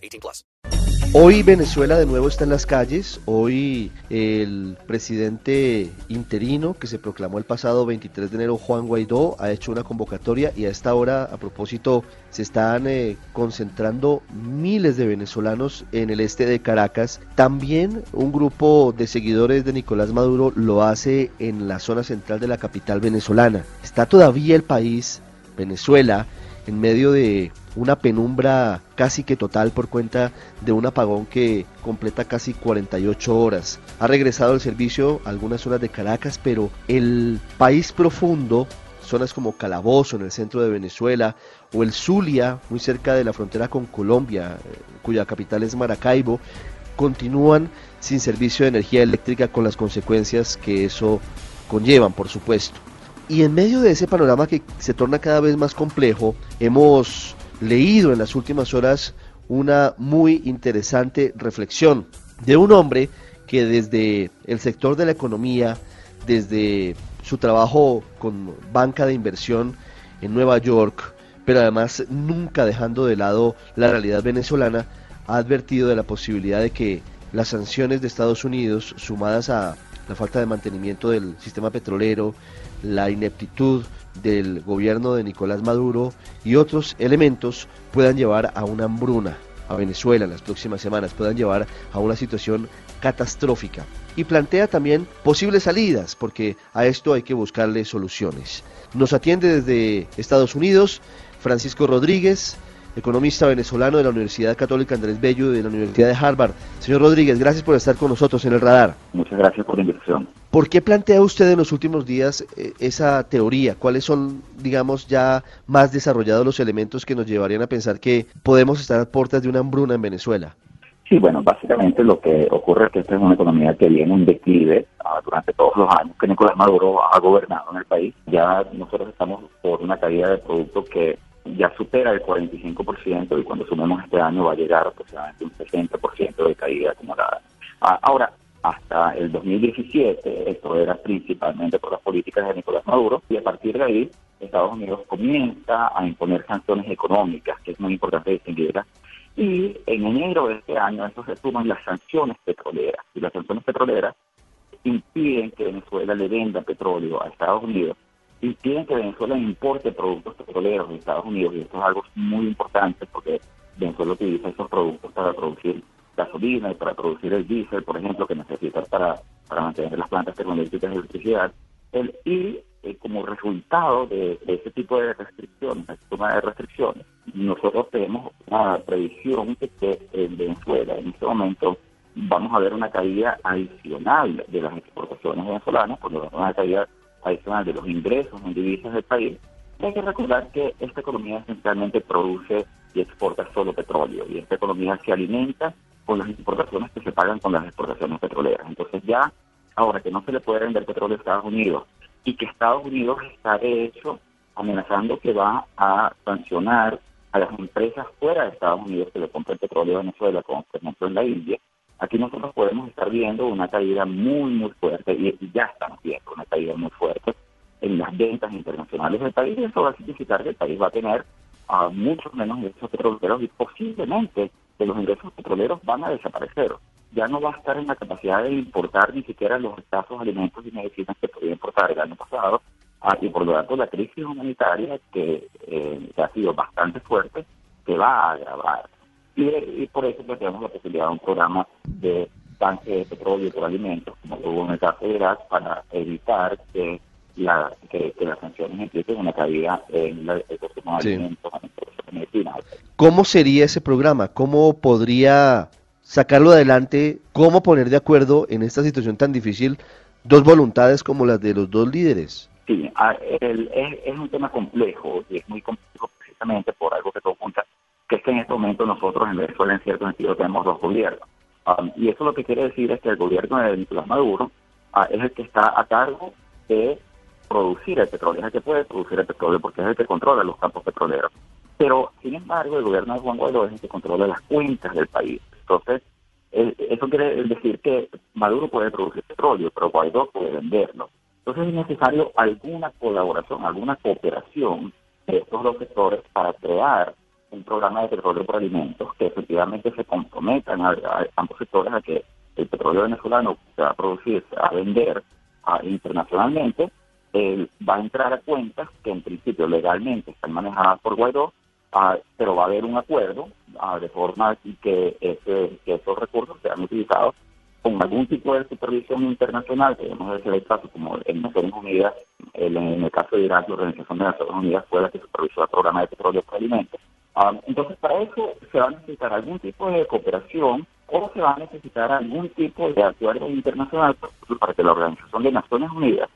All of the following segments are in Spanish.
18 plus. Hoy Venezuela de nuevo está en las calles. Hoy el presidente interino que se proclamó el pasado 23 de enero, Juan Guaidó, ha hecho una convocatoria y a esta hora, a propósito, se están eh, concentrando miles de venezolanos en el este de Caracas. También un grupo de seguidores de Nicolás Maduro lo hace en la zona central de la capital venezolana. Está todavía el país, Venezuela, en medio de una penumbra casi que total por cuenta de un apagón que completa casi 48 horas. Ha regresado el servicio algunas zonas de Caracas, pero el país profundo, zonas como Calabozo en el centro de Venezuela, o el Zulia, muy cerca de la frontera con Colombia, eh, cuya capital es Maracaibo, continúan sin servicio de energía eléctrica con las consecuencias que eso conllevan, por supuesto. Y en medio de ese panorama que se torna cada vez más complejo, hemos leído en las últimas horas una muy interesante reflexión de un hombre que desde el sector de la economía, desde su trabajo con banca de inversión en Nueva York, pero además nunca dejando de lado la realidad venezolana, ha advertido de la posibilidad de que las sanciones de Estados Unidos, sumadas a la falta de mantenimiento del sistema petrolero, la ineptitud del gobierno de Nicolás Maduro y otros elementos puedan llevar a una hambruna a Venezuela en las próximas semanas, puedan llevar a una situación catastrófica. Y plantea también posibles salidas, porque a esto hay que buscarle soluciones. Nos atiende desde Estados Unidos Francisco Rodríguez, economista venezolano de la Universidad Católica Andrés Bello y de la Universidad de Harvard. Señor Rodríguez, gracias por estar con nosotros en el radar. Muchas gracias por la invitación. ¿Por qué plantea usted en los últimos días eh, esa teoría? ¿Cuáles son, digamos, ya más desarrollados los elementos que nos llevarían a pensar que podemos estar a puertas de una hambruna en Venezuela? Sí, bueno, básicamente lo que ocurre es que esta es una economía que viene en declive ah, durante todos los años que Nicolás Maduro ha gobernado en el país. Ya nosotros estamos por una caída de producto que ya supera el 45% y cuando sumemos este año va a llegar aproximadamente un 60% de caída acumulada. Ah, ahora, hasta el 2017, esto era principalmente por las políticas de Nicolás Maduro, y a partir de ahí Estados Unidos comienza a imponer sanciones económicas, que es muy importante distinguirlas, y en enero de este año esto se suman las sanciones petroleras, y las sanciones petroleras impiden que Venezuela le venda petróleo a Estados Unidos impiden que Venezuela importe productos petroleros de Estados Unidos y esto es algo muy importante porque Venezuela utiliza esos productos para producir gasolina y para producir el diésel, por ejemplo, que necesita para, para mantener las plantas termoeléctricas de electricidad. El, y eh, como resultado de, ese tipo de restricciones, de toma de restricciones, nosotros tenemos una previsión de que en Venezuela en este momento vamos a ver una caída adicional de las exportaciones venezolanas, porque una caída adicional de los ingresos en divisas del país, hay que recordar que esta economía esencialmente produce y exporta solo petróleo y esta economía se alimenta con las importaciones que se pagan con las exportaciones petroleras. Entonces ya, ahora que no se le puede vender petróleo a Estados Unidos y que Estados Unidos está de hecho amenazando que va a sancionar a las empresas fuera de Estados Unidos que le compran petróleo a Venezuela, como por ejemplo en la India, aquí nosotros podemos estar viendo una caída muy, muy fuerte, y ya estamos viendo una caída muy fuerte en las ventas internacionales del país, y eso va a significar que el país va a tener a muchos menos ingresos petroleros y posiblemente que los ingresos petroleros van a desaparecer. Ya no va a estar en la capacidad de importar ni siquiera los escasos alimentos y medicinas que podía importar el año pasado, ah, y por lo tanto la crisis humanitaria que, eh, que ha sido bastante fuerte se va a agravar. Y, por eso planteamos la posibilidad de un programa de tanque de petróleo por alimentos, como lo hubo en el caso de Irak, para evitar que, la, que, las sanciones impliquen una caída en la, el consumo de alimentos, ¿Cómo sería ese programa? ¿Cómo podría sacarlo adelante? ¿Cómo poner de acuerdo en esta situación tan difícil dos voluntades como las de los dos líderes? Sí, es, un tema complejo y es muy complejo precisamente por algo que todo apunta que es que en este momento nosotros en Venezuela en cierto sentido tenemos dos gobiernos. Um, y eso lo que quiere decir es que el gobierno de Nicolás Maduro uh, es el que está a cargo de producir el petróleo, es el que puede producir el petróleo porque es el que controla los campos petroleros. Pero, sin embargo, el gobierno de Juan Guaidó es el que controla las cuentas del país. Entonces, eh, eso quiere decir que Maduro puede producir petróleo, pero Guaidó puede venderlo. Entonces es necesario alguna colaboración, alguna cooperación de estos dos sectores para crear un programa de petróleo por alimentos que efectivamente se comprometan a, ambos sectores a que el petróleo venezolano se va a producir, se va a vender internacionalmente, va a entrar a cuentas que en principio legalmente están manejadas por Guaidó, ah, pero va a haber un acuerdo ah, de forma que, que esos recursos sean utilizados con algún tipo de supervisión internacional, podemos decir el caso como en Naciones Unidas, en el caso de Irak, la Organización de Naciones Unidas fue la que supervisó el programa de petróleo por alimentos. Ah, entonces, para eso se va a necesitar algún tipo de cooperación o se va a necesitar algún tipo de acuerdo internacional para que la Organización de Naciones Unidas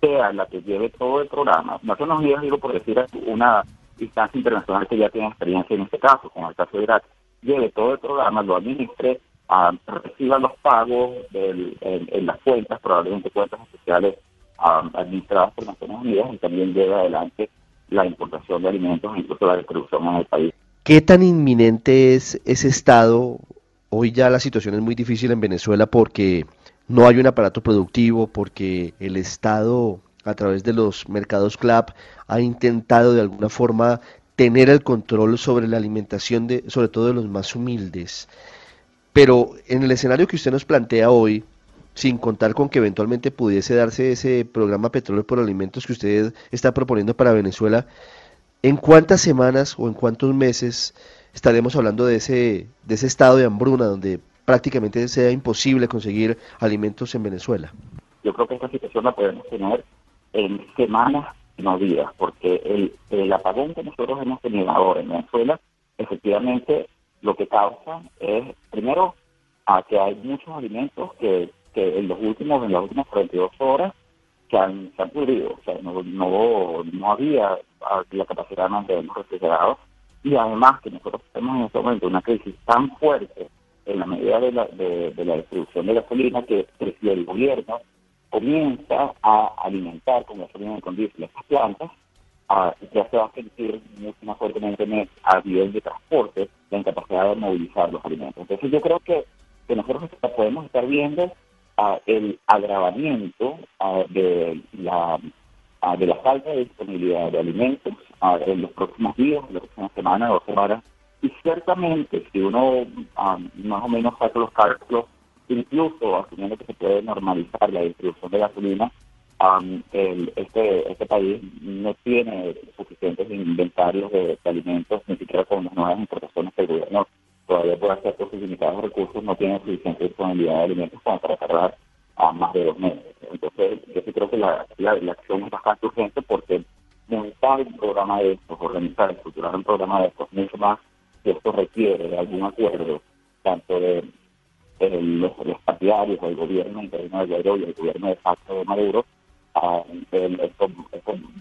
sea la que lleve todo el programa. Naciones Unidas, digo por decir una instancia internacional que ya tiene experiencia en este caso, con el caso de Irak, lleve todo el programa, lo administre reciban los pagos en, las cuentas, probablemente cuentas especiales administradas por Naciones Unidas y también lleva adelante la importación de alimentos incluso la distribución en el país. ¿Qué tan inminente es ese estado? Hoy ya la situación es muy difícil en Venezuela porque no hay un aparato productivo, porque el Estado a través de los mercados CLAP ha intentado de alguna forma tener el control sobre la alimentación de sobre todo de los más humildes. Pero en el escenario que usted nos plantea hoy, sin contar con que eventualmente pudiese darse ese programa Petróleo por Alimentos que usted está proponiendo para Venezuela, ¿en cuántas semanas o en cuántos meses estaremos hablando de ese, de ese estado de hambruna donde prácticamente sea imposible conseguir alimentos en Venezuela? Yo creo que esta situación la podemos tener en semanas, no días, porque el, el apagón que nosotros hemos tenido ahora en Venezuela efectivamente lo que causa es, primero, a que hay muchos alimentos que, que en los últimos, en las últimas 42 horas que han, se han pudrido, o sea, no, no, no había la capacidad de mantenerlos refrigerados. Y además que nosotros tenemos en este momento una crisis tan fuerte en la medida de la, de, la distribución de gasolina que, si el gobierno comienza a alimentar con gasolina de condición estas plantas, ya se va a sentir mucho más fuertemente a nivel de transporte la incapacidad de movilizar los alimentos. Entonces yo creo que, que nosotros podemos estar viendo el agravamiento de la de la falta de disponibilidad de alimentos en los próximos días, en las próximas semanas o semanas. Y ciertamente, si uno más o menos saca los cálculos, incluso asumiendo que se puede normalizar la distribución de gasolina, el, este, este país no tiene suficientes inventarios de, alimentos, ni siquiera con las nuevas importaciones que el gobierno todavía puede hacer por sus limitados recursos, no tiene suficiente disponibilidad de alimentos como para tardar a más de dos meses. Entonces, yo sí creo que la, la, acción es bastante urgente porque montar un programa de estos, organizar, estructurar un programa de estos, mucho más que esto requiere de algún acuerdo, tanto de, los, los partidarios del gobierno interino de Guaidó y el gobierno de facto de Maduro, esto,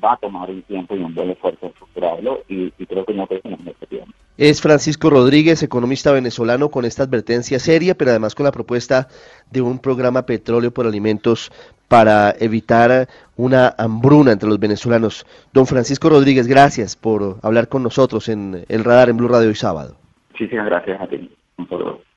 va a tomar un tiempo y un buen esfuerzo estructurarlo y, creo que no tenemos este tiempo. Es Francisco Rodríguez, economista venezolano, con esta advertencia seria, pero además con la propuesta de un programa petróleo por alimentos para evitar una hambruna entre los venezolanos. Don Francisco Rodríguez, gracias por hablar con nosotros en el radar en Blue Radio hoy sábado. Muchísimas gracias a ti. Un saludo.